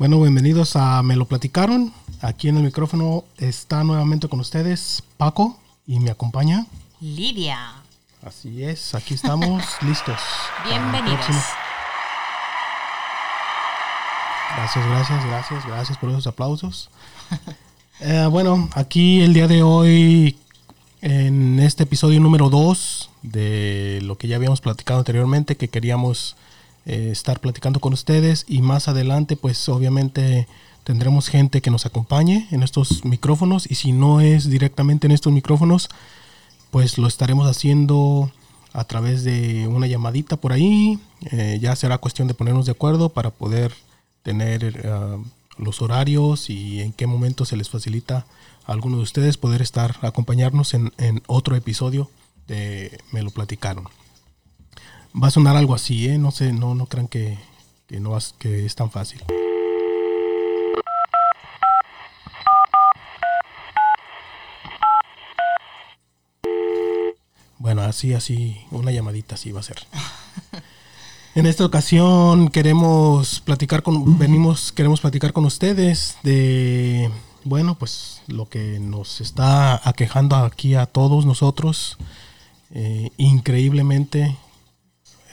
Bueno, bienvenidos a Me lo platicaron. Aquí en el micrófono está nuevamente con ustedes Paco y me acompaña Lidia. Así es, aquí estamos listos. Bienvenidos. Gracias, gracias, gracias, gracias por esos aplausos. Eh, bueno, aquí el día de hoy, en este episodio número 2 de lo que ya habíamos platicado anteriormente, que queríamos eh, estar platicando con ustedes y más adelante, pues obviamente tendremos gente que nos acompañe en estos micrófonos y si no es directamente en estos micrófonos, pues lo estaremos haciendo a través de una llamadita por ahí. Eh, ya será cuestión de ponernos de acuerdo para poder tener uh, los horarios y en qué momento se les facilita a alguno de ustedes poder estar, acompañarnos en, en otro episodio de Me lo platicaron. Va a sonar algo así, ¿eh? No sé, no, no crean que, que, no, que es tan fácil. Bueno, así, así, una llamadita así va a ser. En esta ocasión queremos platicar con, venimos, queremos platicar con ustedes de, bueno, pues lo que nos está aquejando aquí a todos nosotros. Eh, increíblemente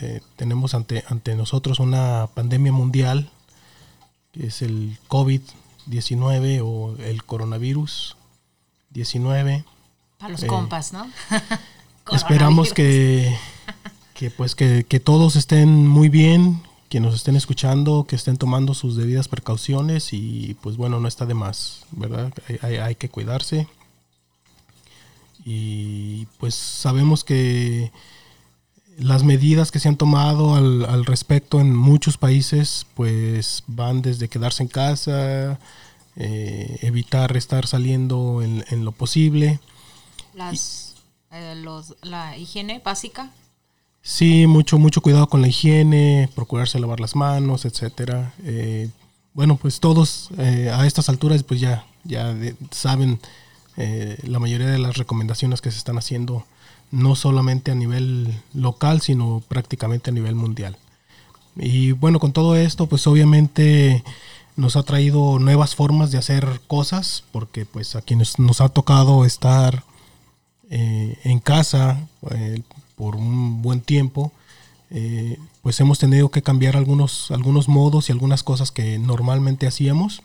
eh, tenemos ante, ante nosotros una pandemia mundial, que es el COVID-19 o el coronavirus 19. Para los eh, compas, ¿no? esperamos que que pues que, todos estén muy bien, que nos estén escuchando, que estén tomando sus debidas precauciones y pues bueno, no está de más, ¿verdad? Hay, que cuidarse. Y pues sabemos que las medidas que se han tomado al, respecto en muchos países pues van desde quedarse en casa, eh, evitar estar saliendo en, lo posible. Las, eh, la higiene básica. Sí, mucho, mucho cuidado con la higiene, procurarse lavar las manos, etcétera. Eh, bueno, pues todos eh, a estas alturas pues ya, ya saben eh, la mayoría de las recomendaciones que se están haciendo, no solamente a nivel local, sino prácticamente a nivel mundial. Y bueno, con todo esto, pues obviamente nos ha traído nuevas formas de hacer cosas, porque pues a quienes nos ha tocado estar en casa, por un buen tiempo, eh, pues hemos tenido que cambiar algunos, algunos modos y algunas cosas que normalmente hacíamos.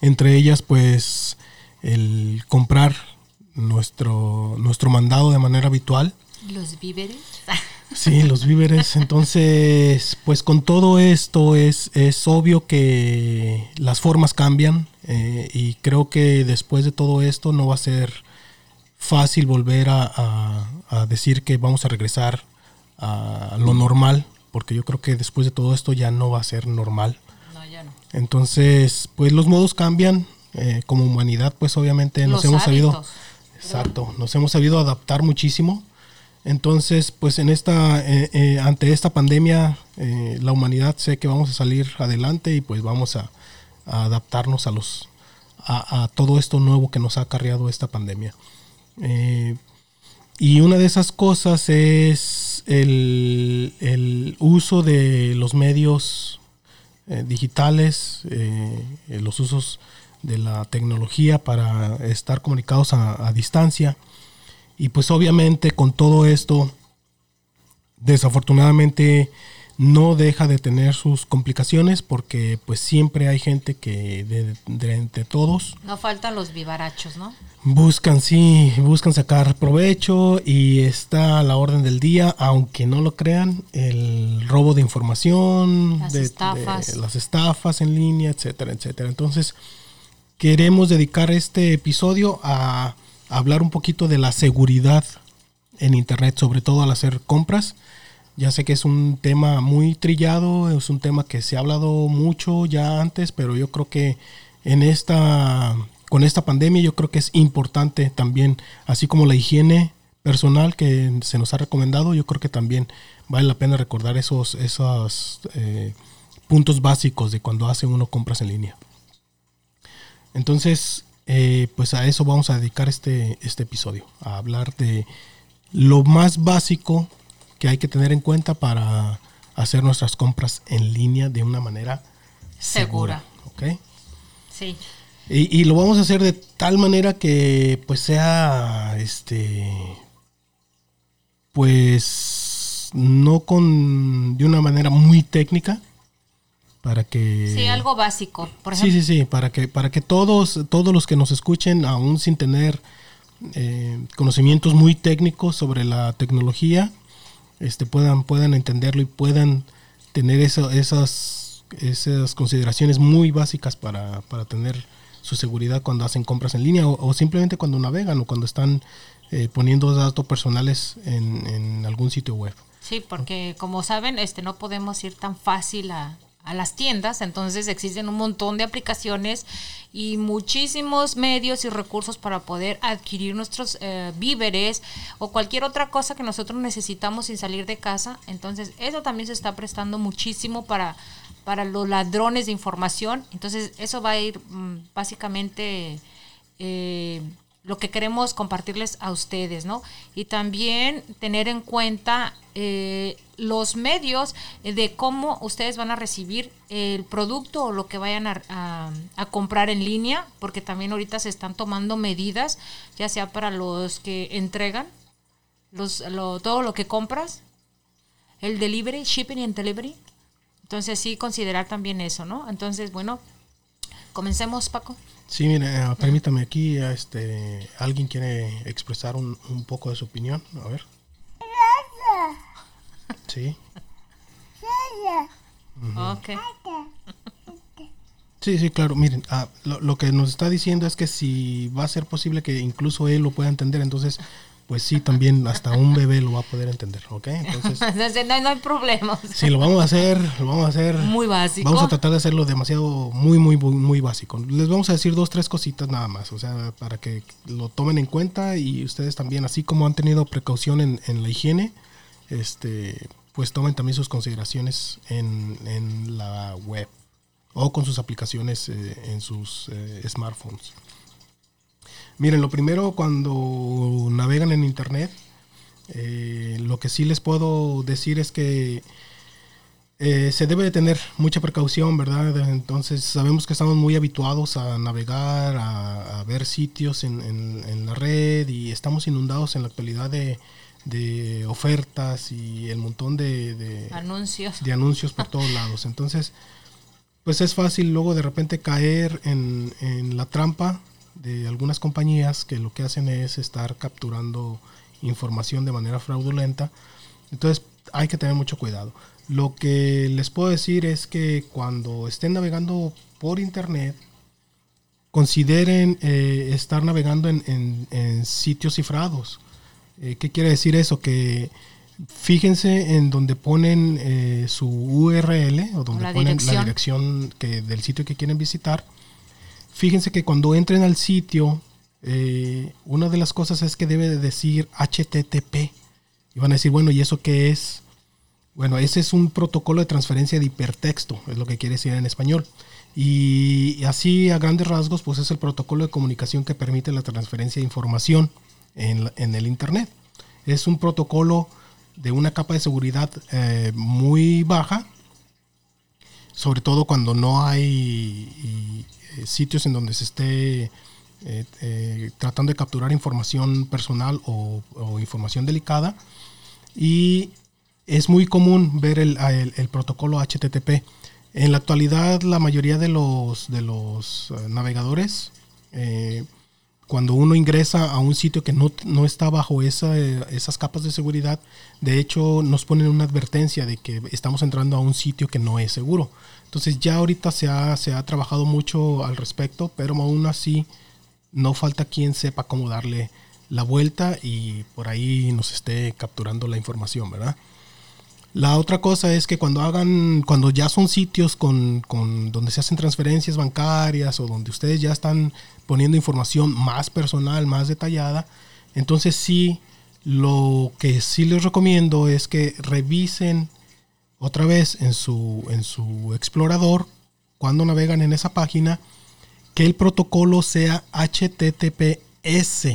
Entre ellas, pues, el comprar nuestro, nuestro mandado de manera habitual. Los víveres. Sí, los víveres. Entonces, pues con todo esto es, es obvio que las formas cambian eh, y creo que después de todo esto no va a ser fácil volver a, decir que vamos a regresar a lo normal, porque yo creo que después de todo esto ya no va a ser normal. No, ya no. Entonces, pues los modos cambian. Eh, como humanidad, pues obviamente nos hemos sabido, exacto, nos hemos sabido adaptar muchísimo. Entonces, pues en esta, eh, eh, ante esta pandemia, la humanidad sé que vamos a salir adelante y pues vamos a, adaptarnos a los, a, a todo esto nuevo que nos ha acarreado esta pandemia. Eh, y una de esas cosas es el, uso de los medios eh, digitales, eh, los usos de la tecnología para estar comunicados a, distancia. Y pues obviamente con todo esto, desafortunadamente no deja de tener sus complicaciones porque pues siempre hay gente que de, entre todos no faltan los vivarachos no buscan sí buscan sacar provecho y está a la orden del día aunque no lo crean el robo de información las estafas. las estafas en línea etcétera etcétera. Entonces queremos dedicar este episodio a hablar un poquito de la seguridad en internet sobre todo al hacer compras ya sé que es un tema muy trillado, es un tema que se ha hablado mucho ya antes, pero yo creo que en esta con esta pandemia yo creo que es importante también, así como la higiene personal que se nos ha recomendado, yo creo que también vale la pena recordar esos, esos eh, puntos básicos de cuando hace uno compras en línea. Entonces, eh, pues a eso vamos a dedicar este, este episodio, a hablar de lo más básico que hay que tener en cuenta para hacer nuestras compras en línea de una manera Segura. ¿Ok? Sí. Y, y lo vamos a hacer de tal manera que pues sea este pues no con de una manera muy técnica para que Sí, algo básico. Por sí ejemplo, sí sí para que para que todos todos los que nos escuchen aún sin tener eh, conocimientos muy técnicos sobre la tecnología este puedan puedan entenderlo y puedan tener eso, esas esas consideraciones muy básicas para, para tener su seguridad cuando hacen compras en línea o, o simplemente cuando navegan o cuando están eh, poniendo datos personales en, en algún sitio web. Sí, porque como saben, este no podemos ir tan fácil a, a las tiendas, entonces existen un montón de aplicaciones y muchísimos medios y recursos para poder adquirir nuestros eh, víveres o cualquier otra cosa que nosotros necesitamos sin salir de casa. Entonces, eso también se está prestando muchísimo para, para los ladrones de información. Entonces, eso va a ir mm, básicamente eh, lo que queremos compartirles a ustedes, ¿no? Y también tener en cuenta eh, los medios de cómo ustedes van a recibir el producto o lo que vayan a, comprar en línea, porque también ahorita se están tomando medidas, ya sea para los que entregan los, lo- todo lo que compras, el delivery, shipping y delivery. Entonces sí considerar también eso, ¿no? Entonces, bueno, comencemos, Paco. Sí, eh, permítame aquí, este, alguien quiere expresar un, un poco de su opinión, a ver. Sí, Ok. sí, sí, claro. Miren, ah, lo, lo que nos está diciendo es que si va a ser posible que incluso él lo pueda entender, entonces, pues sí, también hasta un bebé lo va a poder entender, ¿ok? Entonces, Entonces, no, hay- no hay problema. sí, lo vamos a hacer, lo vamos a hacer. Muy básico. Vamos a tratar de hacerlo demasiado muy, muy, muy, muy básico. Les vamos a decir dos, tres cositas nada más, o sea, para que lo tomen en cuenta y ustedes también, así como han tenido precaución en, en la higiene, este, pues tomen también sus consideraciones en, en la web o con sus aplicaciones eh, en sus eh, smartphones. Miren, lo primero cuando navegan en internet, eh, lo que sí les puedo decir es que se debe de tener mucha precaución, ¿verdad? Entonces sabemos que estamos muy habituados a navegar, a, ver sitios en- en la red y estamos inundados en la actualidad de, de ofertas y el montón de, de- Anuncios. de anuncios por todos lados. Entonces, pues es fácil luego de repente caer en, en la trampa de algunas compañías que lo que hacen es estar capturando información de manera fraudulenta. Entonces hay que tener mucho cuidado. Lo que les puedo decir es que cuando estén navegando por internet, consideren eh, estar navegando en, en- en sitios cifrados. Eh, ¿Qué quiere decir eso? Que fíjense en donde ponen eh, su URL o donde La ponen dirección. la dirección que, del sitio que quieren visitar. Fíjense que cuando entren al sitio, eh, una de las cosas es que debe de decir HTTP. Y van a decir, bueno, ¿y eso qué es? Bueno, ese es un protocolo de transferencia de hipertexto, es lo que quiere decir en español. Y así a grandes rasgos, pues es el protocolo de comunicación que permite la transferencia de información en, en el Internet. Es un protocolo de una capa de seguridad eh, muy baja, sobre todo cuando no hay eh, sitios en donde se esté eh, tratando de capturar información personal o, información delicada. Y es muy común ver el, el- el protocolo HTTP. En la actualidad, la mayoría de los, de los navegadores, cuando uno ingresa a un sitio que no, no está bajo esa, esas capas de seguridad, de hecho nos ponen una advertencia de que estamos entrando a un sitio que no es seguro. Entonces ya ahorita se ha, se ha trabajado mucho al respecto, pero aún así no falta quien sepa cómo darle la vuelta y por ahí nos esté capturando la información, ¿verdad? La otra cosa es que cuando hagan, cuando ya son sitios con, con donde se hacen transferencias bancarias o donde ustedes ya están poniendo información más personal, más detallada, entonces sí, lo que sí les recomiendo es que revisen otra vez en su, en su explorador, cuando navegan en esa página, que el protocolo sea HTTPS.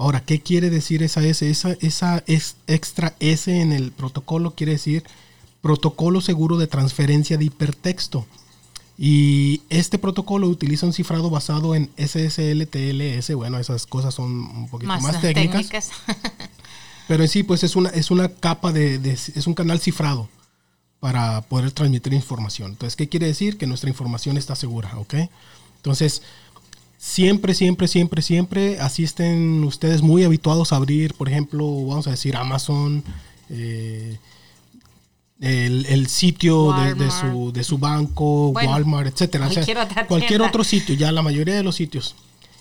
Ahora, ¿qué quiere decir esa S? Esa, esa es extra S en el protocolo quiere decir protocolo seguro de transferencia de hipertexto. Y este protocolo utiliza un cifrado basado en SSL, TLS. Bueno, esas cosas son un poquito más, técnicas. pero en sí, pues es una, es una capa de, de, es un canal cifrado para poder transmitir información. Entonces, ¿qué quiere decir? Que nuestra información está segura, ¿ok? Entonces, siempre, siempre, siempre, siempre asisten ustedes muy habituados a abrir, por ejemplo, vamos a decir Amazon, eh, el, sitio de, su, de, su, banco, Walmart, etcétera. Cualquier, otro sitio, ya la mayoría de los sitios.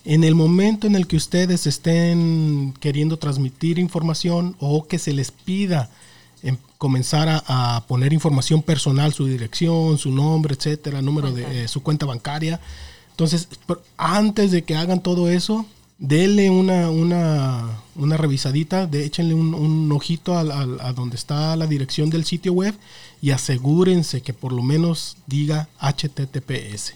En el momento en el que ustedes estén queriendo transmitir información o que se les pida comenzar a, poner información personal, su dirección, su nombre, etcétera, número de eh, su cuenta bancaria, entonces, antes de que hagan todo eso, denle una, una, una revisadita, de, échenle un, ojito a, a, donde está la dirección del sitio web y asegúrense que por lo menos diga HTTPS.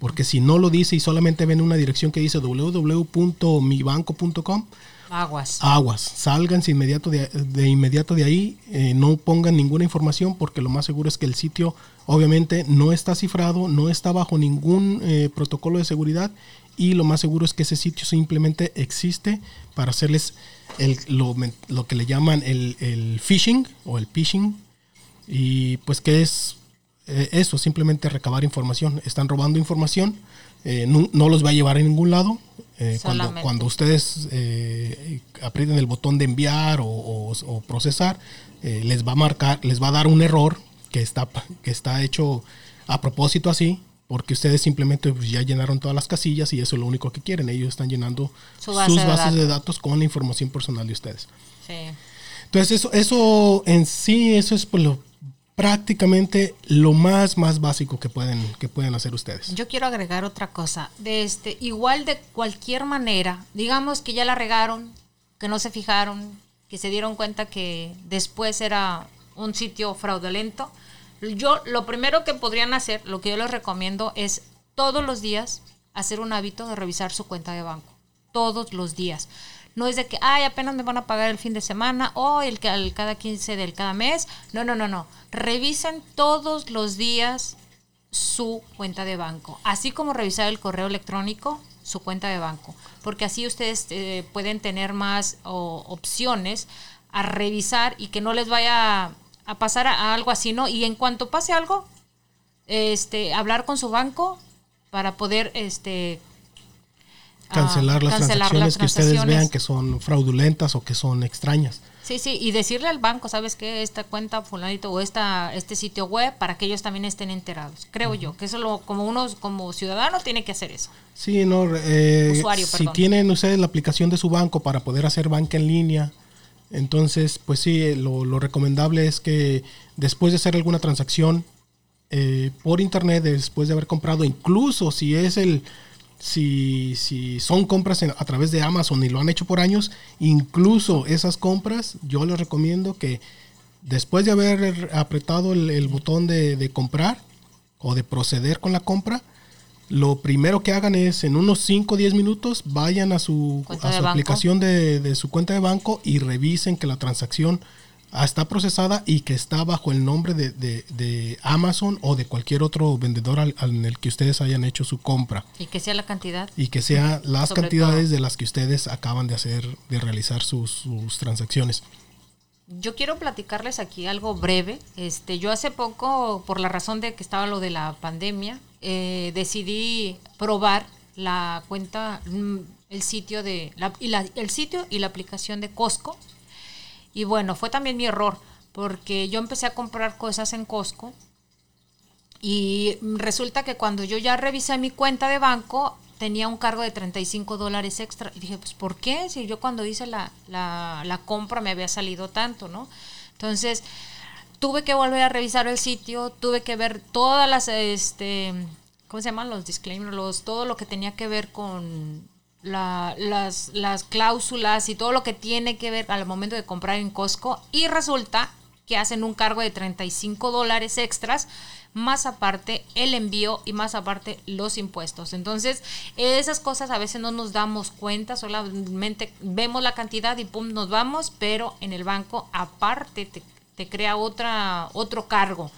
Porque si no lo dice y solamente ven una dirección que dice www.mibanco.com, Aguas. Aguas. Sálganse inmediato de, inmediato de ahí. Eh, no pongan ninguna información porque lo más seguro es que el sitio obviamente no está cifrado, no está bajo ningún eh, protocolo de seguridad y lo más seguro es que ese sitio simplemente existe para hacerles el, lo, que le llaman el, phishing o el phishing. Y pues que es eh, eso, simplemente recabar información. Están robando información, no los va a llevar a ningún lado eh, cuando, cuando, ustedes eh, aprieten el botón de enviar o, procesar, eh, les va a marcar, les va a dar un error que está, que está hecho a propósito así, porque ustedes simplemente pues, ya llenaron todas las casillas y eso es lo único que quieren. Ellos están llenando sus bases de datos con la información personal de ustedes. Entonces, eso, eso en sí, eso es por lo prácticamente lo más más básico que pueden que pueden hacer ustedes. Yo quiero agregar otra cosa, de este igual de cualquier manera, digamos que ya la regaron, que no se fijaron, que se dieron cuenta que después era un sitio fraudulento. Yo lo primero que podrían hacer, lo que yo les recomiendo es todos los días hacer un hábito de revisar su cuenta de banco, todos los días. No es de que, ay, apenas me van a pagar el fin de semana o el, el cada 15 del cada mes. No, no, no, no. Revisen todos los días su cuenta de banco, así como revisar el correo electrónico, su cuenta de banco, porque así ustedes eh, pueden tener más opciones a revisar y que no les vaya a pasar a, algo así, ¿no? Y en cuanto pase algo, este, hablar con su banco para poder este, cancelar, las, transacciones que ustedes vean que son fraudulentas o que son extrañas. Sí, sí, y decirle al banco, ¿sabes qué? Esta cuenta fulanito o esta, este sitio web para que ellos también estén enterados. Creo yo, que eso lo, como uno como ciudadano tiene que hacer eso. Sí, no, eh, si tienen ustedes la aplicación de su banco para poder hacer banca en línea, entonces, pues sí, eh, lo, lo recomendable es que después de hacer alguna transacción eh, por internet, después de haber comprado, incluso si es el si, si son compras a través de Amazon y lo han hecho por años, incluso esas compras, yo les recomiendo que después de haber apretado el, botón de, comprar o de proceder con la compra, lo primero que hagan es en unos 5 o 10 minutos vayan a su, aplicación de, de, su cuenta de banco y revisen que la transacción está procesada y que está bajo el nombre de, Amazon o de cualquier otro vendedor al, en el que ustedes hayan hecho su compra. Y que sea la cantidad. Y que sea las cantidades de las que ustedes acaban de hacer, de realizar sus, transacciones. Yo quiero platicarles aquí algo breve. Este, yo hace poco, por la razón de que estaba lo de la pandemia, eh, decidí probar la cuenta, mm, el sitio de y el sitio y la aplicación de Costco y bueno, fue también mi error, porque yo empecé a comprar cosas en Costco y resulta que cuando yo ya revisé mi cuenta de banco, tenía un cargo de 35 dólares extra. Y dije, pues ¿por qué? Si yo cuando hice la, la, compra me había salido tanto, ¿no? Entonces, tuve que volver a revisar el sitio, tuve que ver todas las, este, ¿cómo se llaman? Los disclaimers, todo lo que tenía que ver con las, las cláusulas y todo lo que tiene que ver al momento de comprar en Costco y resulta que hacen un cargo de 35 dólares extras, más aparte el envío y más aparte los impuestos. Entonces, esas cosas a veces no nos damos cuenta, solamente vemos la cantidad y pum, nos vamos, pero en el banco aparte te, te crea otra, otro cargo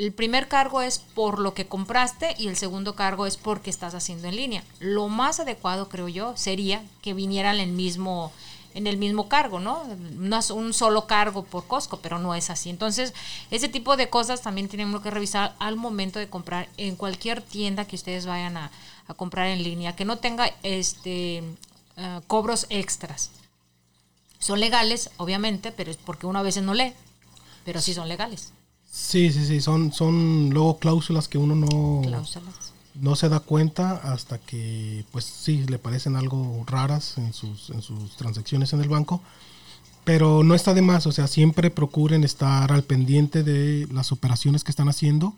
El primer cargo es por lo que compraste y el segundo cargo es porque estás haciendo en línea. Lo más adecuado, creo yo, sería que vinieran en el mismo, en el mismo cargo, ¿no? No es un solo cargo por Costco, pero no es así. Entonces, ese tipo de cosas también tenemos que revisar al momento de comprar en cualquier tienda que ustedes vayan a, a comprar en línea, que no tenga este uh, cobros extras. Son legales, obviamente, pero es porque uno a veces no lee, pero sí son legales. Sí, sí, sí, son, son luego cláusulas que uno no, cláusulas. no se da cuenta hasta que, pues sí, le parecen algo raras en sus, en sus transacciones en el banco. Pero no está de más, o sea, siempre procuren estar al pendiente de las operaciones que están haciendo.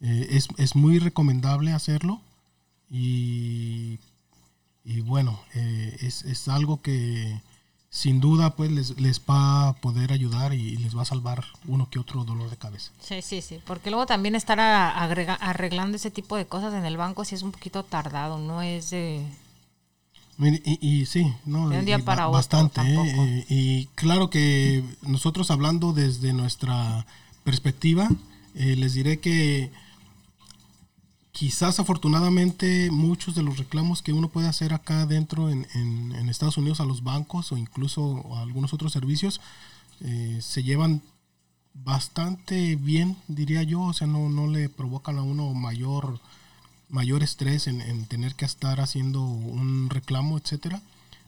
Eh, es, es, muy recomendable hacerlo. Y, y bueno, eh, es, es algo que, sin duda pues les, les, va a poder ayudar y les va a salvar uno que otro dolor de cabeza. Sí, sí, sí, porque luego también estar agrega, arreglando ese tipo de cosas en el banco sí es un poquito tardado, no es de... Y, y, sí, no, de un día para otro, bastante. ¿eh? y claro que nosotros hablando desde nuestra perspectiva, eh, les diré que quizás afortunadamente muchos de los reclamos que uno puede hacer acá dentro en, en, Estados Unidos a los bancos o incluso a algunos otros servicios eh, se llevan bastante bien, diría yo, o sea, no, no le provocan a uno mayor, mayor estrés en, en tener que estar haciendo un reclamo, etcétera.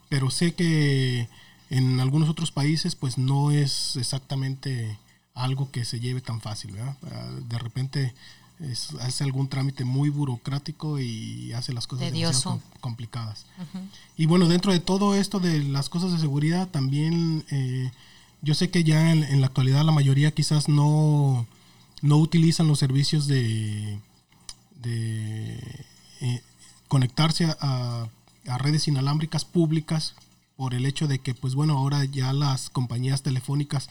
Pero sé que en algunos otros países pues no es exactamente algo que se lleve tan fácil, ¿verdad? De repente hace algún trámite muy burocrático y hace las cosas demasiado complicadas. Y bueno, dentro de todo esto de las cosas de seguridad, también eh, yo sé que ya en, la actualidad la mayoría quizás no, no utilizan los servicios de, de eh, conectarse a, a redes inalámbricas públicas por el hecho de que, pues bueno, ahora ya las compañías telefónicas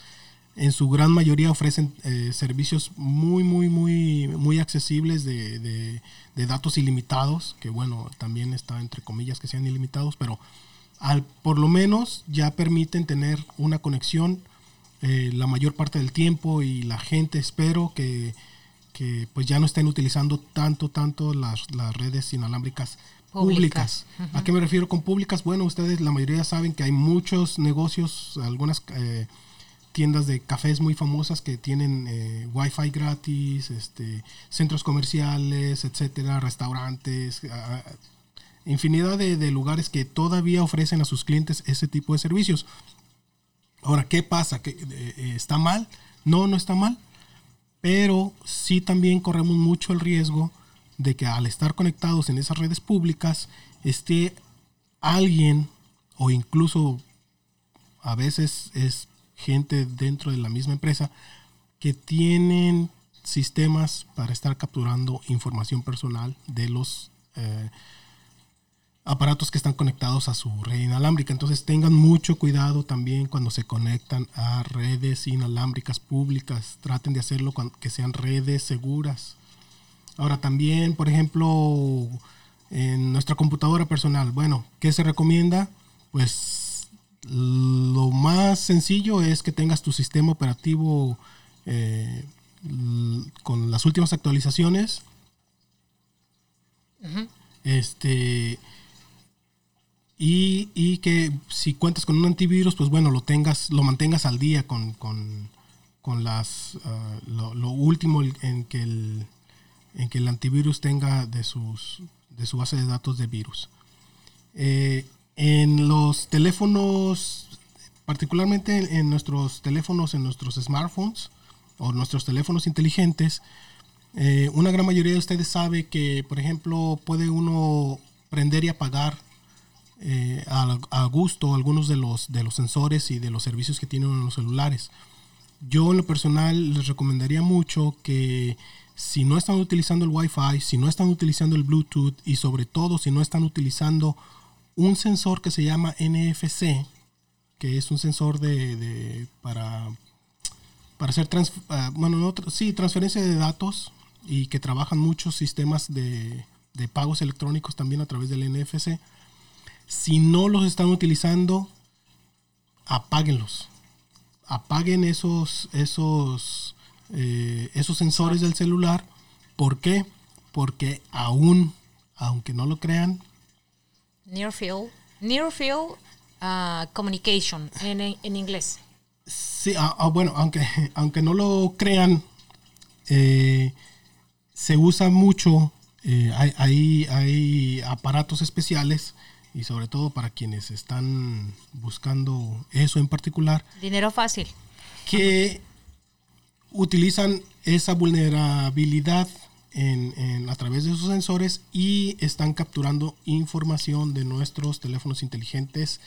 en su gran mayoría ofrecen eh, servicios muy, muy, muy, muy accesibles de, de, datos ilimitados, que bueno, también está entre comillas que sean ilimitados, pero al, por lo menos ya permiten tener una conexión eh, la mayor parte del tiempo y la gente espero que, que pues ya no estén utilizando tanto, tanto las, las redes inalámbricas públicas. ¿A qué me refiero con públicas? Bueno, ustedes la mayoría saben que hay muchos negocios, algunas... Eh, tiendas de cafés muy famosas que tienen eh, wifi gratis, este, centros comerciales, etcétera, restaurantes, infinidad de, lugares que todavía ofrecen a sus clientes ese tipo de servicios. Ahora, ¿qué pasa? ¿Que, eh, ¿Está mal? No, no está mal, pero sí también corremos mucho el riesgo de que al estar conectados en esas redes públicas esté alguien o incluso a veces es gente dentro de la misma empresa que tienen sistemas para estar capturando información personal de los eh, aparatos que están conectados a su red inalámbrica. Entonces tengan mucho cuidado también cuando se conectan a redes inalámbricas públicas. Traten de hacerlo que sean redes seguras. Ahora también, por ejemplo, en nuestra computadora personal, bueno, ¿qué se recomienda? Pues lo más sencillo es que tengas tu sistema operativo eh, con las últimas actualizaciones. Este. Y, que si cuentas con un antivirus, pues bueno, lo tengas, lo mantengas al día con, con, las ah, lo, último en que el en que el antivirus tenga de sus de su base de datos de virus. Eh, en los teléfonos, particularmente en, nuestros teléfonos, en nuestros smartphones o nuestros teléfonos inteligentes, eh, una gran mayoría de ustedes sabe que, por ejemplo, puede uno prender y apagar eh, a, gusto algunos de los, de los sensores y de los servicios que tienen en los celulares. Yo en lo personal les recomendaría mucho que si no están utilizando el Wi-Fi, si no están utilizando el Bluetooth y sobre todo si no están utilizando un sensor que se llama NFC, que es un sensor de, para, para hacer ah, sí, transferencia de datos y que trabajan muchos sistemas de, de pagos electrónicos también a través del NFC. Si no los están utilizando, apáguenlos. Apaguen esos, esos eh, esos sensores del celular. ¿Por qué? Porque aún, aunque no lo crean, Near field. Near field uh, communication en, en inglés. Sí, ah, ah, bueno, aunque, aunque no lo crean, eh, se usa mucho, eh, hay, hay, hay aparatos especiales y sobre todo para quienes están buscando eso en particular, Dinero fácil. que utilizan esa vulnerabilidad en, a través de sus sensores y están capturando información de nuestros teléfonos inteligentes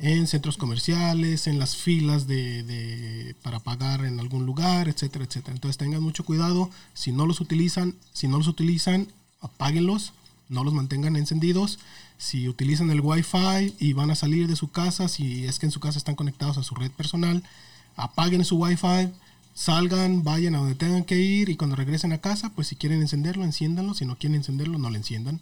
en centros comerciales, en las filas de, de- para pagar en algún lugar, etcétera, etcétera. Entonces tengan mucho cuidado. Si no los utilizan, si no los utilizan, apáguenlos, no los mantengan encendidos. Si utilizan el Wi-Fi y van a salir de su casa, si es que en su casa están conectados a su red personal, apaguen su Wi-Fi, salgan, vayan a donde tengan que ir y cuando regresen a casa, pues si quieren encenderlo, enciéndanlo. Si no quieren encenderlo, no lo enciendan.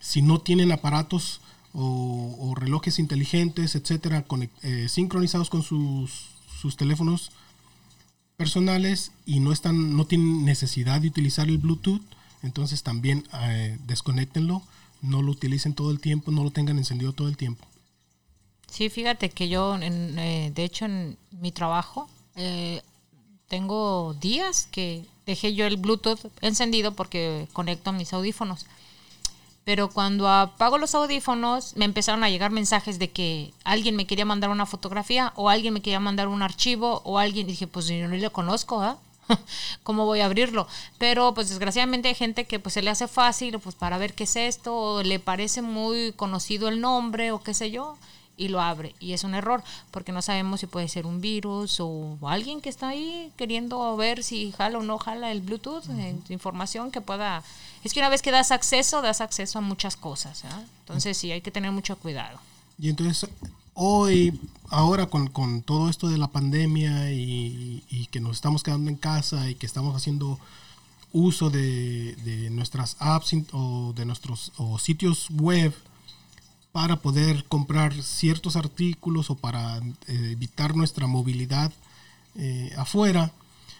Si no tienen aparatos o, relojes inteligentes, etcétera, eh, sincronizados con sus, sus teléfonos personales y no están, no tienen necesidad de utilizar el Bluetooth, entonces también eh, desconéctenlo, no lo utilicen todo el tiempo, no lo tengan encendido todo el tiempo. Sí, fíjate que yo, eh, de hecho, en mi trabajo, eh, tengo días que dejé yo el Bluetooth encendido porque conecto mis audífonos. Pero cuando apago los audífonos, me empezaron a llegar mensajes de que alguien me quería mandar una fotografía o alguien me quería mandar un archivo o alguien, dije, pues yo no lo conozco, ¿ah? ¿Cómo voy a abrirlo? Pero pues desgraciadamente hay gente que pues se le hace fácil pues para ver qué es esto, o le parece muy conocido el nombre o qué sé yo, y lo abre. Y es un error, porque no sabemos si puede ser un virus o alguien que está ahí queriendo ver si jala o no jala el Bluetooth, eh, información que pueda... Es que una vez que das acceso, das acceso a muchas cosas. ¿ah? Entonces sí, hay que tener mucho cuidado. Y entonces hoy, ahora con, con todo esto de la pandemia y, y que nos estamos quedando en casa y que estamos haciendo uso de, de nuestras apps o de nuestros o sitios web para poder comprar ciertos artículos o para eh, evitar nuestra movilidad eh, afuera.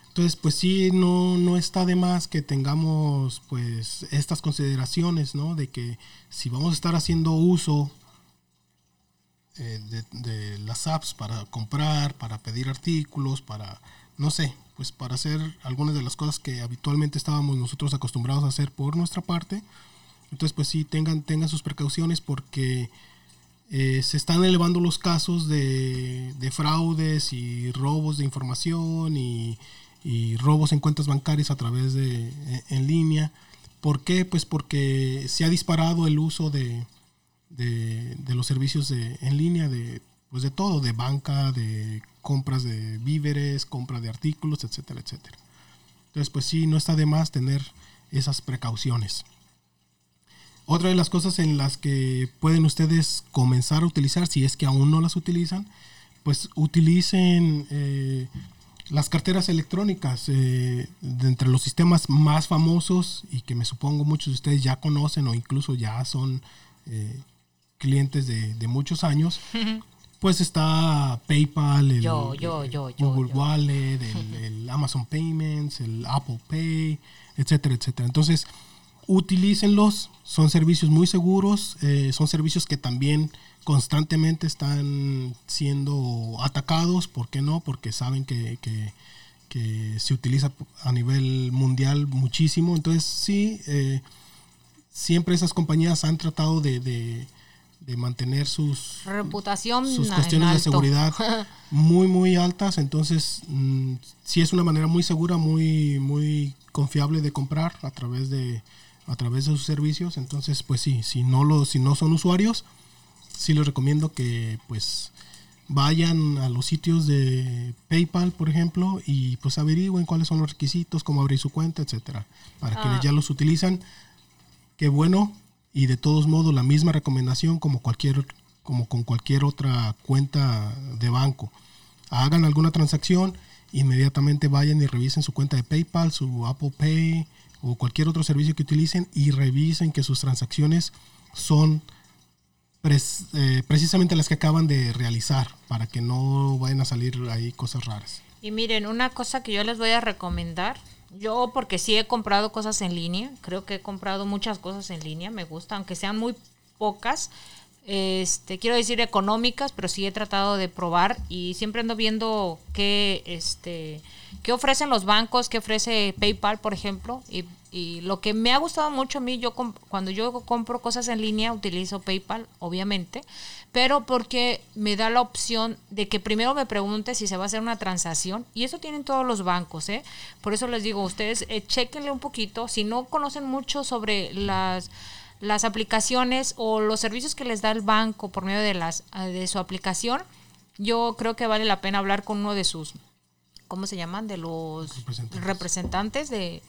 Entonces, pues sí, no, no está de más que tengamos pues estas consideraciones, ¿no? De que si vamos a estar haciendo uso eh, de, de las apps para comprar, para pedir artículos, para, no sé, pues para hacer algunas de las cosas que habitualmente estábamos nosotros acostumbrados a hacer por nuestra parte. Entonces, pues sí, tengan, tengan sus precauciones porque eh, se están elevando los casos de, de fraudes y robos de información y, robos en cuentas bancarias a través de eh, en línea. ¿Por qué? Pues porque se ha disparado el uso de, de, de los servicios en línea de pues de todo, de banca, de compras de víveres, compra de artículos, etcétera, etcétera. Entonces, pues sí, no está de más tener esas precauciones. Otra de las cosas en las que pueden ustedes comenzar a utilizar, si es que aún no las utilizan, pues utilicen eh, las carteras electrónicas. eh, de entre los sistemas más famosos y que me supongo muchos de ustedes ya conocen o incluso ya son eh, clientes de, de muchos años, pues está PayPal, el, Yo, yo, el yo, yo, Google. Wallet, el, el Amazon Payments, el Apple Pay, etcétera, etcétera. Entonces, utilícenlos, son servicios muy seguros, eh, son servicios que también constantemente están siendo atacados, ¿por qué no? Porque saben que, que- que se utiliza a nivel mundial muchísimo, entonces sí, eh, siempre esas compañías han tratado de, de- de mantener sus, Reputación sus cuestiones de seguridad muy muy altas. Entonces mm, sí es una manera muy segura muy muy confiable de comprar a través de a través de sus servicios. Entonces pues sí si no lo si no son usuarios sí les recomiendo que pues vayan a los sitios de PayPal por ejemplo y pues averigüen cuáles son los requisitos cómo abrir su cuenta etcétera para Ah. quienes ya los utilizan qué bueno y de todos modos la misma recomendación como cualquier como con cualquier otra cuenta de banco. Hagan alguna transacción inmediatamente vayan y revisen su cuenta de PayPal su Apple Pay o cualquier otro servicio que utilicen y revisen que sus transacciones son eh, precisamente las que acaban de realizar para que no vayan a salir ahí cosas raras. Y miren, una cosa que yo les voy a recomendar, yo porque sí he comprado cosas en línea, creo que he comprado muchas cosas en línea, me gusta, aunque sean muy pocas, este, quiero decir económicas, pero sí he tratado de probar y siempre ando viendo qué, este, qué ofrecen los bancos, qué ofrece PayPal, por ejemplo, y, y lo que me ha gustado mucho a mí, yo cuando yo compro cosas en línea utilizo PayPal, obviamente, pero porque me da la opción de que primero me pregunte si se va a hacer una transacción y eso tienen todos los bancos, ¿eh? Por eso les digo, ustedes eh, chequenle un poquito, si no conocen mucho sobre las las aplicaciones o los servicios que les da el banco por medio de las de su aplicación, yo creo que vale la pena hablar con uno de sus ¿cómo se llaman? de los representantes, de,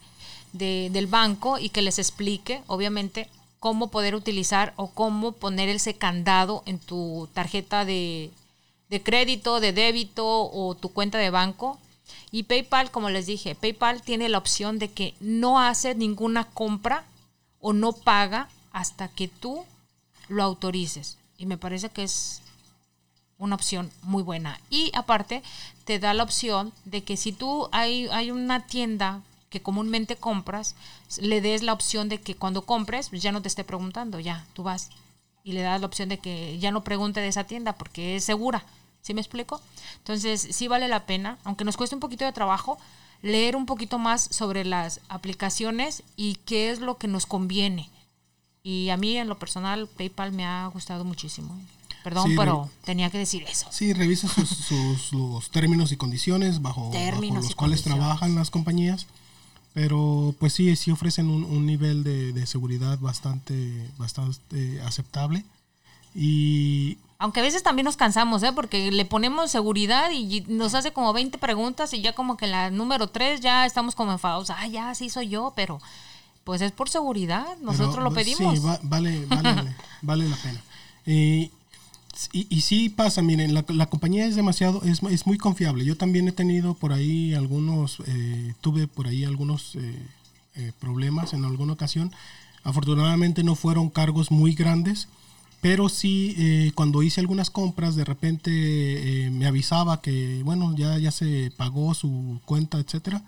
del banco y que les explique, obviamente, cómo poder utilizar o cómo poner ese candado en tu tarjeta de, crédito, de débito o tu cuenta de banco. Y PayPal, como les dije, PayPal tiene la opción de que no hace ninguna compra o no paga hasta que tú lo autorices. Y me parece que es una opción muy buena. Y aparte, te da la opción de que si tú hay, hay una tienda que comúnmente compras, le des la opción de que cuando compres ya no te esté preguntando, ya, tú vas y le das la opción de que ya no pregunte de esa tienda porque es segura. ¿Sí me explico? Entonces, sí vale la pena, aunque nos cueste un poquito de trabajo, leer un poquito más sobre las aplicaciones y qué es lo que nos conviene. Y a mí, en lo personal, PayPal me ha gustado muchísimo. Perdón, pero tenía que decir eso. Sí, revisa sus, términos y condiciones bajo, los cuales trabajan las compañías pero pues sí, sí ofrecen un, nivel de, seguridad bastante, bastante aceptable. Y aunque a veces también nos cansamos, ¿eh? Porque le ponemos seguridad y nos hace como 20 preguntas y ya como que la número 3 ya estamos como enfadados. Ah, ya, sí soy yo, pero pues es por seguridad. Nosotros lo pedimos. Sí, vale, vale, vale la pena. Y y, y sí pasa, miren, la, la compañía es demasiado, es, es, muy confiable. Yo también he tenido por ahí algunos, eh, tuve por ahí algunos eh, eh, problemas en alguna ocasión. Afortunadamente no fueron cargos muy grandes, pero sí cuando hice algunas compras de repente me avisaba que, bueno, ya, ya se pagó su cuenta, etcétera.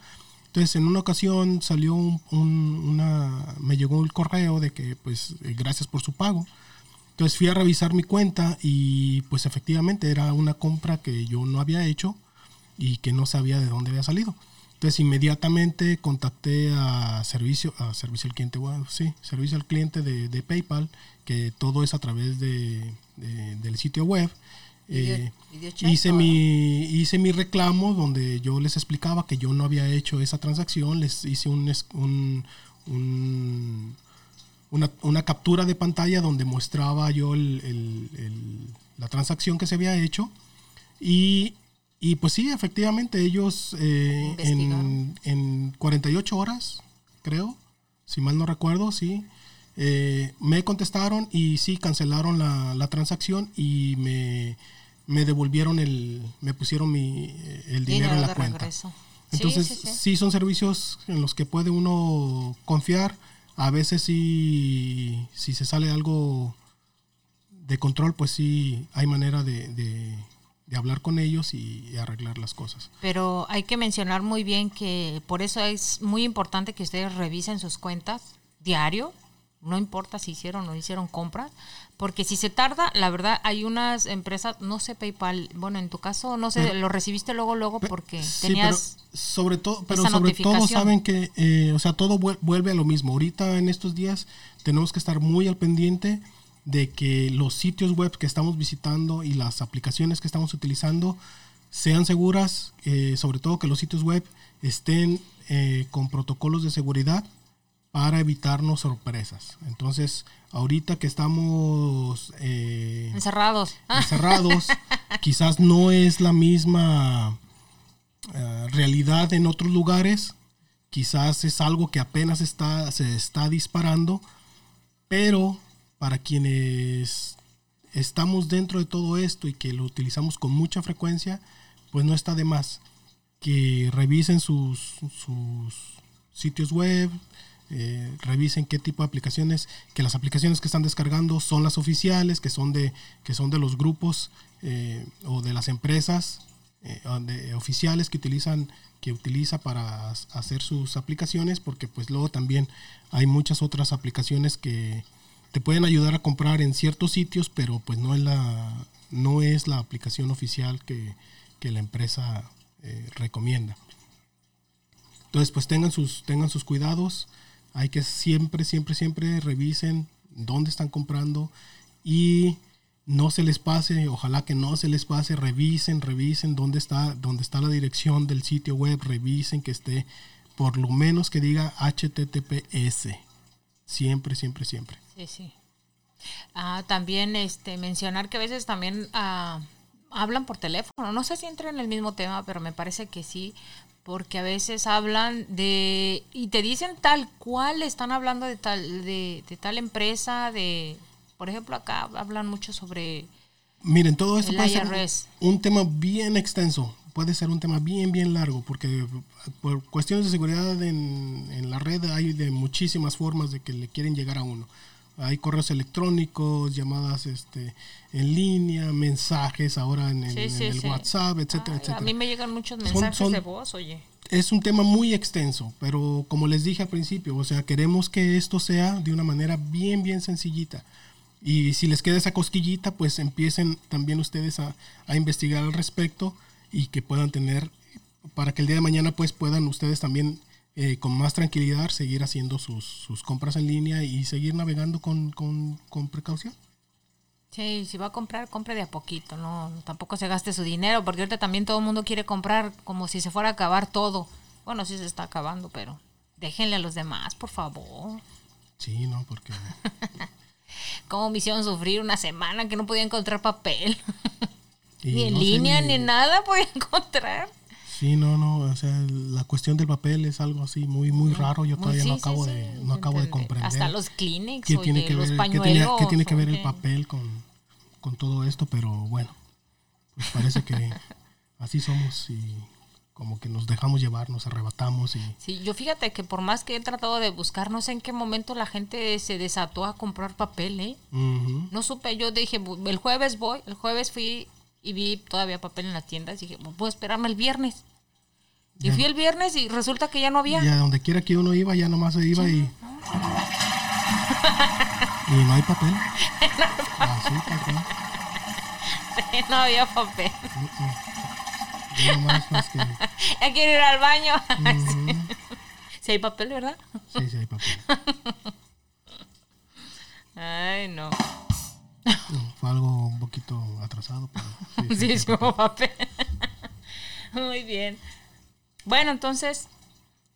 Entonces, en una ocasión salió un, una, me llegó el correo de que, pues, gracias por su pago. Entonces fui a revisar mi cuenta y pues efectivamente era una compra que yo no había hecho y que no sabía de dónde había salido. Entonces inmediatamente contacté a servicio, a servicio al cliente, sí, servicio al cliente de, PayPal, que todo es a través de, del sitio web. Eh, hice, mi, hice mi reclamo donde yo les explicaba que yo no había hecho esa transacción, les hice un, un una, captura de pantalla donde mostraba yo la transacción que se había hecho. Y, pues sí, efectivamente, ellos eh, en, 48 horas, creo, si mal no recuerdo, sí, eh, me contestaron y sí cancelaron la, transacción y me, devolvieron el, me pusieron mi, el dinero, en la cuenta. Entonces, sí, son servicios en los que puede uno confiar a veces si, si se sale algo de control, pues sí hay manera de, hablar con ellos y, arreglar las cosas. Pero hay que mencionar muy bien que por eso es muy importante que ustedes revisen sus cuentas diario, no importa si hicieron o no hicieron compras, porque si se tarda, la verdad, hay unas empresas, no sé PayPal, bueno, en tu caso, no sé, lo recibiste luego, luego porque tenías... sobre todo, pero sobre todo saben que, eh, o sea, todo vuelve a lo mismo. Ahorita en estos días tenemos que estar muy al pendiente de que los sitios web que estamos visitando y las aplicaciones que estamos utilizando sean seguras, eh, sobre todo que los sitios web estén eh, con protocolos de seguridad para evitarnos sorpresas. Entonces, ahorita que estamos eh, encerrados, encerrados quizás no es la misma eh, realidad en otros lugares, quizás es algo que apenas está, se está disparando, pero para quienes estamos dentro de todo esto y que lo utilizamos con mucha frecuencia, pues no está de más que revisen sus, sus sitios web, eh, revisen qué tipo de aplicaciones, que las aplicaciones que están descargando son las oficiales, que son de, que son de los grupos eh, o de las empresas eh, oficiales que utilizan que utiliza para hacer sus aplicaciones porque pues luego también hay muchas otras aplicaciones que te pueden ayudar a comprar en ciertos sitios pero pues no es la no es la aplicación oficial que, que la empresa recomienda. Entonces pues tengan sus tengan sus cuidados hay que siempre siempre siempre revisen dónde están comprando y no se les pase, ojalá que no se les pase, revisen, revisen dónde está, dónde está la dirección del sitio web, revisen que esté por lo menos que diga HTTPS. Siempre, siempre, siempre. Sí, sí. Ah, también este, mencionar que a veces también ah, hablan por teléfono. No sé si entra en el mismo tema, pero me parece que sí, porque a veces hablan de y te dicen tal cual están hablando de tal de, de tal empresa, de por ejemplo, acá hablan mucho sobre... Miren, todo esto puede ser un tema bien extenso, puede ser un tema bien, bien largo, porque por cuestiones de seguridad en, en la red hay de muchísimas formas de que le quieren llegar a uno. Hay correos electrónicos, llamadas este, en línea, mensajes ahora en, el WhatsApp, etcétera, etcétera. A mí me llegan muchos mensajes de voz, oye. Es un tema muy extenso, pero como les dije al principio, o sea, queremos que esto sea de una manera bien, bien sencillita. Y si les queda esa cosquillita, pues empiecen también ustedes a, investigar al respecto y que puedan tener, para que el día de mañana pues puedan ustedes también eh, con más tranquilidad seguir haciendo sus, compras en línea y seguir navegando con, precaución. Sí, si va a comprar, compre de a poquito, no tampoco se gaste su dinero, porque ahorita también todo el mundo quiere comprar como si se fuera a acabar todo. Bueno, sí se está acabando, pero déjenle a los demás, por favor. Sí, no, porque cómo me hicieron sufrir una semana que no podía encontrar papel. ni en línea, ni... nada podía encontrar. Sí, no, no, o sea, la cuestión del papel es algo así muy, muy raro. Yo todavía no acabo de, no acabo de comprender. Hasta los Kleenex, ¿Qué tiene que ver, ¿qué tiene, que ver el papel con, con todo esto? Pero bueno, pues parece que así somos y como que nos dejamos llevar, nos arrebatamos. Y... Sí, yo fíjate que por más que he tratado de buscar, no sé en qué momento la gente se desató a comprar papel, ¿eh? No supe, yo dije, el jueves voy, el jueves fui y vi todavía papel en las tiendas dije, puedo esperarme el viernes. Y fui el viernes y resulta que ya no había. Y a donde quiera que uno iba, ya nomás se iba y... y no hay papel. no había papel. Ya quiero ir al baño. Si hay papel, ¿verdad? Sí, sí hay papel. Ay, no. Fue algo un poquito atrasado, pero sí, sí, hubo papel. Muy bien. Bueno, entonces.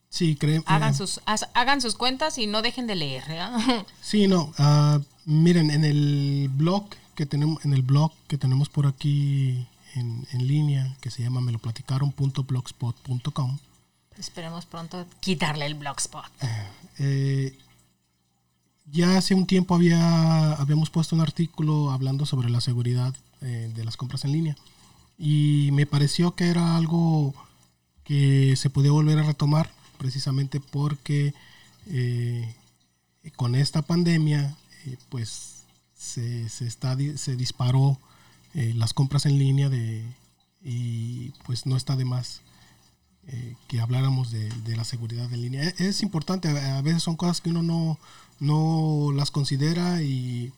Sí. Hagan, sus, hagan sus cuentas y no dejen de leer. Sí, no. Uh, miren, en el blog que tenemos, en el blog que tenemos por aquí en, línea que se llama meloplaticaron.blogspot.com. Esperemos pronto quitarle el blogspot. Eh, eh, ya hace un tiempo había, habíamos puesto un artículo hablando sobre la seguridad eh, de las compras en línea y me pareció que era algo que se podía volver a retomar precisamente porque con esta pandemia pues se, se, está, se disparó eh, las compras en línea de, y pues no está de más eh, que habláramos de, la seguridad en línea. E, es, importante, a veces son cosas que uno no, no las considera y,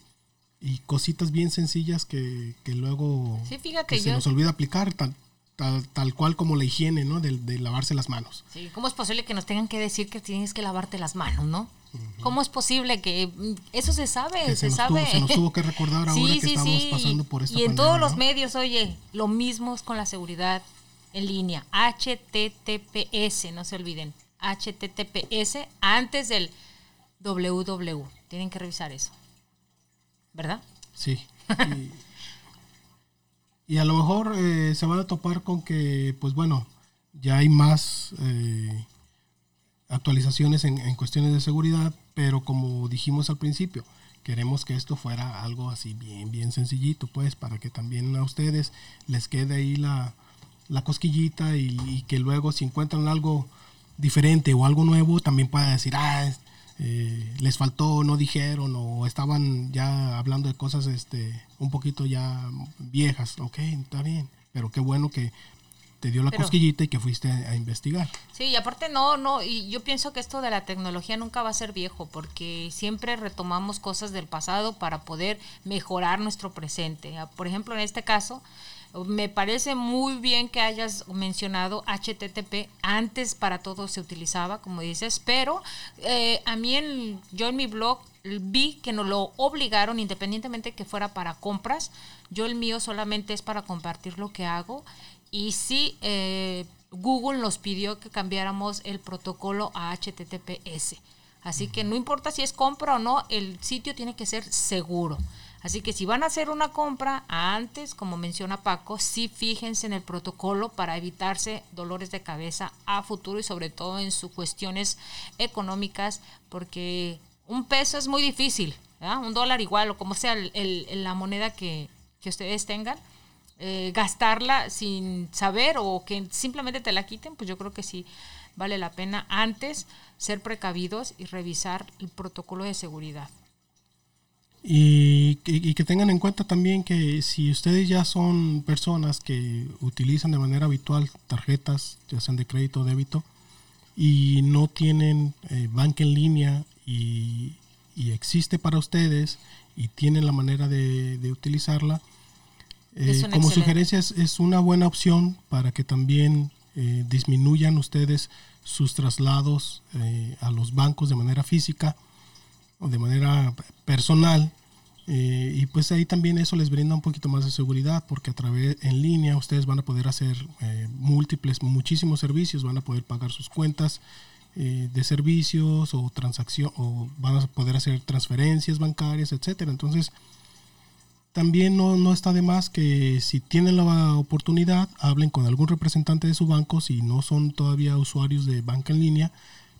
y cositas bien sencillas que, que luego se nos olvida aplicar. Tal, Tal, cual como la higiene, ¿no? De, de, lavarse las manos. Sí, ¿cómo es posible que nos tengan que decir que tienes que lavarte las manos, no? ¿Cómo es posible que mm, eso se sabe? se, sabe. se nos tuvo que recordar ahora que estamos pasando por esta Y en todos los medios, oye, lo mismo es con la seguridad en línea. HTTPS, no se olviden. HTTPS antes del www. Tienen que revisar eso. ¿Verdad? Sí. Y, a lo mejor eh, se van a topar con que, pues bueno, ya hay más... Eh, actualizaciones en, cuestiones de seguridad, pero como dijimos al principio, queremos que esto fuera algo así bien, bien sencillito, pues, para que también a ustedes les quede ahí la, la cosquillita y, que luego si encuentran algo diferente o algo nuevo, también puedan decir, ah, eh, les faltó, no dijeron o estaban ya hablando de cosas este, un poquito ya viejas, ok, está bien, pero qué bueno que te dio la Pero- cosquillita y que fuiste a, a investigar. Sí, y aparte no, no, y yo pienso que esto de la tecnología nunca va a ser viejo, porque siempre retomamos cosas del pasado para poder mejorar nuestro presente. Ah, Por ejemplo, en este caso, me parece muy bien que hayas mencionado HTTP. Antes para todo se utilizaba, como dices, pero eh, a mí, en, yo en mi blog vi que nos lo obligaron, independientemente que fuera para compras. Yo el mío solamente es para compartir lo que hago. Y sí, eh, Google nos pidió que cambiáramos el protocolo a HTTPS. Así que no importa si es compra o no, el sitio tiene que ser seguro. Así que si van a hacer una compra antes, como menciona Paco, sí fíjense en el protocolo para evitarse dolores de cabeza a futuro y sobre todo en sus cuestiones económicas, porque un peso es muy difícil, un dólar igual o como sea el- la moneda que, que ustedes tengan eh, gastarla sin saber o que simplemente te la quiten, pues yo creo que sí vale la pena antes ser precavidos y revisar el protocolo de seguridad. Y, que- y que tengan en cuenta también que si ustedes ya son personas que utilizan de manera habitual tarjetas, ya sean de crédito o débito, y no tienen eh, banca en línea y, y existe para ustedes y tienen la manera de, de utilizarla, eh, como sugerencia es, es una buena opción para que también eh, disminuyan ustedes sus traslados eh, a los bancos de manera física de manera personal eh, y pues ahí también eso les brinda un poquito más de seguridad porque a través en línea ustedes van a poder hacer eh, múltiples muchísimos servicios van a poder pagar sus cuentas eh, de servicios o transacción o van a poder hacer transferencias bancarias etcétera. Entonces también no, no está de más que si tienen la oportunidad hablen con algún representante de su banco si no son todavía usuarios de banca en línea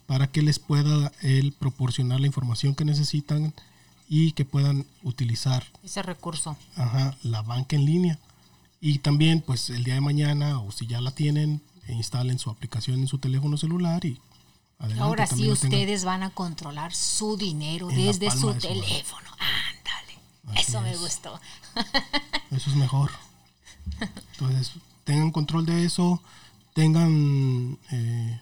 para que les pueda él proporcionar la información que necesitan y que puedan utilizar Ese recurso. ajá, la banca en línea. Y también, pues el día de mañana, o si ya la tienen, instalen su aplicación en su teléfono celular y adelante. Ahora sí ustedes van a controlar su dinero desde su de su mano. teléfono. Ándale. Eso me gustó. Eso es mejor. Entonces, tengan control de eso, tengan eh,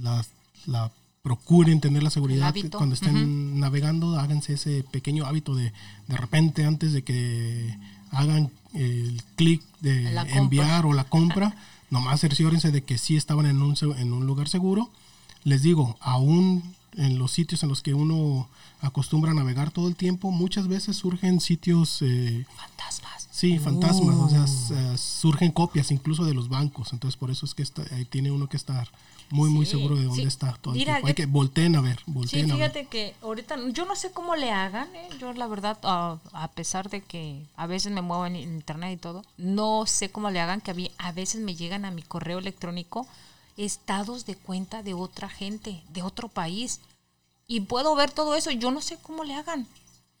la, la- procuren tener la seguridad cuando estén navegando, háganse ese pequeño hábito de de repente antes de que hagan el clic de enviar o la compra, nomás cerciórense de que sí estaban en un, en un lugar seguro. Les digo, aún en los sitios en los que uno acostumbra a navegar todo el tiempo, muchas veces surgen sitios eh, Fantasmas. Sí, fantasmas, o sea, eh, surgen copias incluso de los bancos, entonces por eso es que está, ahí tiene uno que estar muy muy seguro de dónde sí. está todo el Mira, tiempo. Hay que volteen a ver, Sí, a ver. fíjate que ahorita yo no sé cómo le hagan, ¿eh? yo la verdad, ah, a pesar de que a veces me muevo en internet y todo, no sé cómo le hagan que a mí a veces me llegan a mi correo electrónico estados de cuenta de otra gente, de otro país, y puedo ver todo eso, yo no sé cómo le hagan.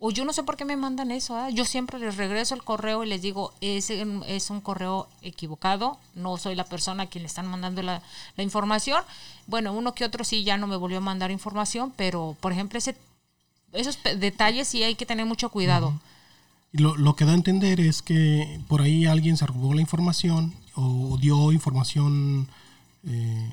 O yo no sé por qué me mandan eso. ¿ah? Yo siempre les regreso el correo y les digo, es, es un correo equivocado, no soy la persona a quien le están mandando la, información. Bueno, uno que otro sí ya no me volvió a mandar información, pero por ejemplo, ese, esos detalles sí hay que tener mucho cuidado. Lo, lo que da a entender es que por ahí alguien se robó la información o dio información eh,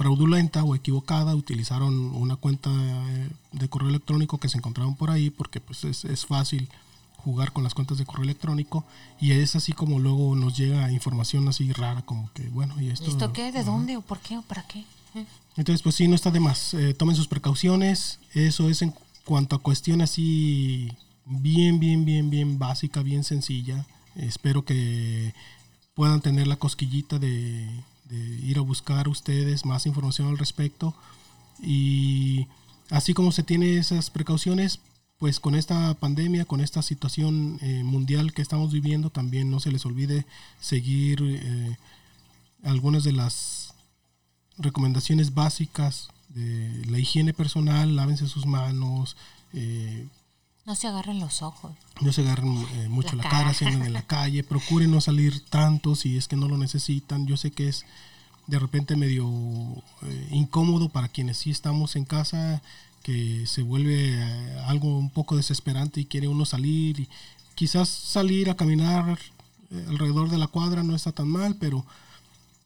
fraudulenta o equivocada, utilizaron una cuenta eh, de correo electrónico que se encontraron por ahí porque pues es, es fácil jugar con las cuentas de correo electrónico y es así como luego nos llega información así rara como que bueno y esto, ¿Esto qué? ¿De dónde? ¿O por qué? ¿O para qué? ¿Eh? Entonces, pues sí, no está de más. Eh, tomen sus precauciones. Eso es en cuanto a cuestión así bien, bien, bien, bien básica, bien sencilla. espero que puedan tener la cosquillita de, de ir a buscar ustedes más información al respecto. Y así como se tiene esas precauciones, pues con esta pandemia, con esta situación eh, mundial que estamos viviendo, también no se les olvide seguir eh, algunas de las recomendaciones básicas de la higiene personal, lávense sus manos, eh, No se agarren los ojos. no se agarren eh, mucho La la, cara si andan en la calle, procuren no salir tanto si es que no lo necesitan. Yo sé que es de repente medio eh, incómodo para quienes sí estamos en casa, que se vuelve eh, algo un poco desesperante y quiere uno salir y quizás salir a caminar alrededor de la cuadra no está tan mal, pero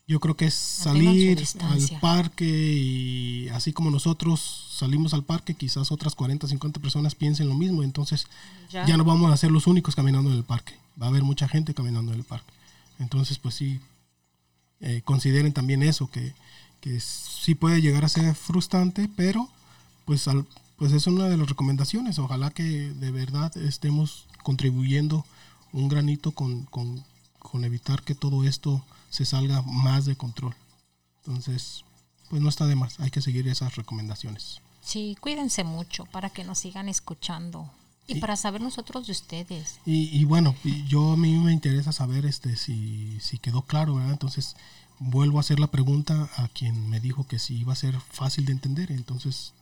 Yo creo que es salir al parque y así como nosotros salimos al parque, quizás otras 40, 50 personas piensen lo mismo. Entonces Ya. ya, no vamos a ser los únicos caminando en el parque. Va a haber mucha gente caminando en el parque. Entonces, pues sí, eh, consideren también eso, que, que sí puede llegar a ser frustrante, pero pues, al- pues es una de las recomendaciones. Ojalá que de verdad estemos contribuyendo un granito con, con- con evitar que todo esto se salga más de control. Entonces, pues no está de más, hay que seguir esas recomendaciones. Sí, cuídense mucho para que nos sigan escuchando y para saber nosotros de ustedes. Y, y bueno, yo a mí me interesa saber este si, si quedó claro, ¿verdad? Entonces vuelvo a hacer la pregunta a quien me dijo que si iba a ser fácil de entender. Entonces,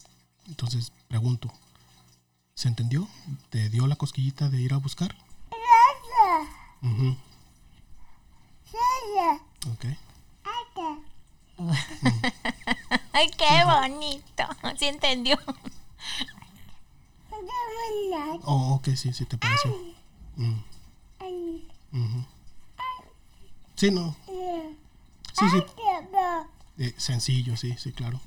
entonces pregunto, ¿se entendió? ¿Te dio la cosquillita de ir a buscar? Ujú, Ok. Ay, qué bonito. ¿Sí entendió? Oh, ok, sí, sí, te pareció. Mm, ujú. Sí, no. Sí, sí. Eh, sencillo, sí, sí, claro.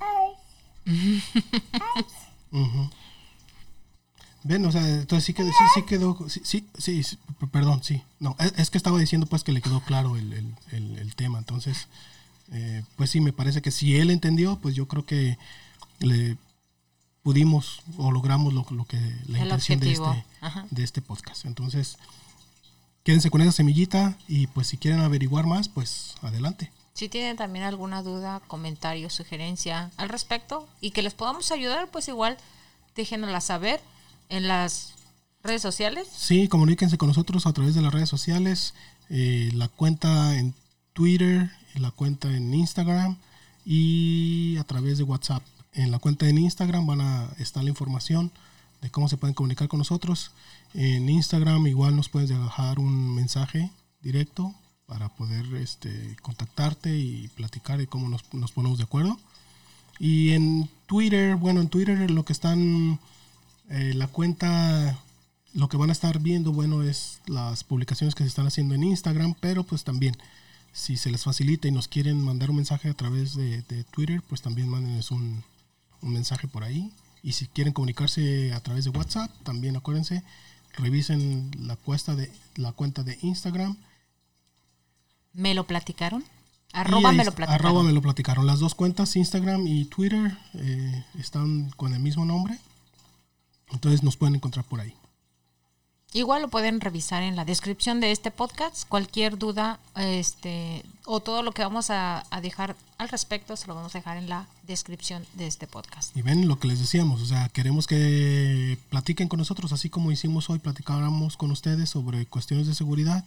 Ujú. Ven, o sea, entonces sí quedó, sí, sí quedó, sí, sí, sí, sí, p- perdón, sí. No, es, es que estaba diciendo pues que le quedó claro el, el- el- el tema, entonces, eh, pues sí, me parece que si él entendió, pues yo creo que le pudimos o logramos lo, lo que la intención de este, ajá. de este podcast. Entonces, quédense con esa semillita y pues si quieren averiguar más, pues adelante. Si tienen también alguna duda, comentario, sugerencia al respecto y que les podamos ayudar, pues igual déjenosla saber en las redes sociales. Sí, comuníquense con nosotros a través de las redes sociales, eh, la cuenta en Twitter, la cuenta en Instagram y a través de WhatsApp. En la cuenta en Instagram van a estar la información de cómo se pueden comunicar con nosotros. En Instagram igual nos puedes dejar un mensaje directo para poder este, contactarte y platicar de cómo nos, nos ponemos de acuerdo. Y en Twitter, bueno, en Twitter lo que están, eh, la cuenta, lo que van a estar viendo, bueno, es las publicaciones que se están haciendo en Instagram, pero pues también, si se les facilita y nos quieren mandar un mensaje a través de, de Twitter, pues también mándenos un, un mensaje por ahí. Y si quieren comunicarse a través de WhatsApp, también acuérdense, revisen la, cuesta de, la cuenta de Instagram. ¿Me lo platicaron? Arroba me lo platicaron. arroba me lo platicaron. Las dos cuentas, Instagram y Twitter, eh, están con el mismo nombre. Entonces nos pueden encontrar por ahí. Igual lo pueden revisar en la descripción de este podcast. Cualquier duda este, o todo lo que vamos a, a dejar al respecto se lo vamos a dejar en la descripción de este podcast. Y ven lo que les decíamos, o sea, queremos que platiquen con nosotros, así como hicimos hoy, platicáramos con ustedes sobre cuestiones de seguridad,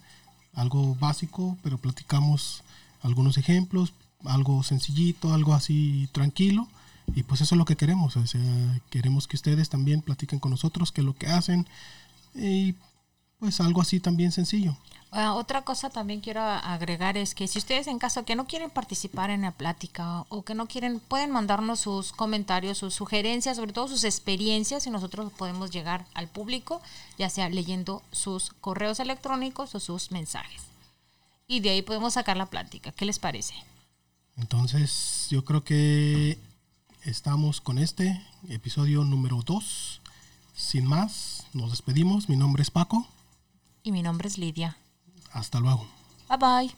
algo básico, pero platicamos algunos ejemplos, algo sencillito, algo así tranquilo, y pues eso es lo que queremos, o sea, queremos que ustedes también platiquen con nosotros, qué es lo que hacen, y pues algo así también sencillo. Ah, otra cosa también quiero agregar es que si ustedes en caso que no quieren participar en la plática o que no quieren, pueden mandarnos sus comentarios, sus sugerencias, sobre todo sus experiencias y nosotros podemos llegar al público, ya sea leyendo sus correos electrónicos o sus mensajes. Y de ahí podemos sacar la plática. ¿Qué les parece? Entonces, yo creo que estamos con este episodio número 2. Sin más, nos despedimos. Mi nombre es Paco. Y mi nombre es Lidia. Hasta luego. Bye bye.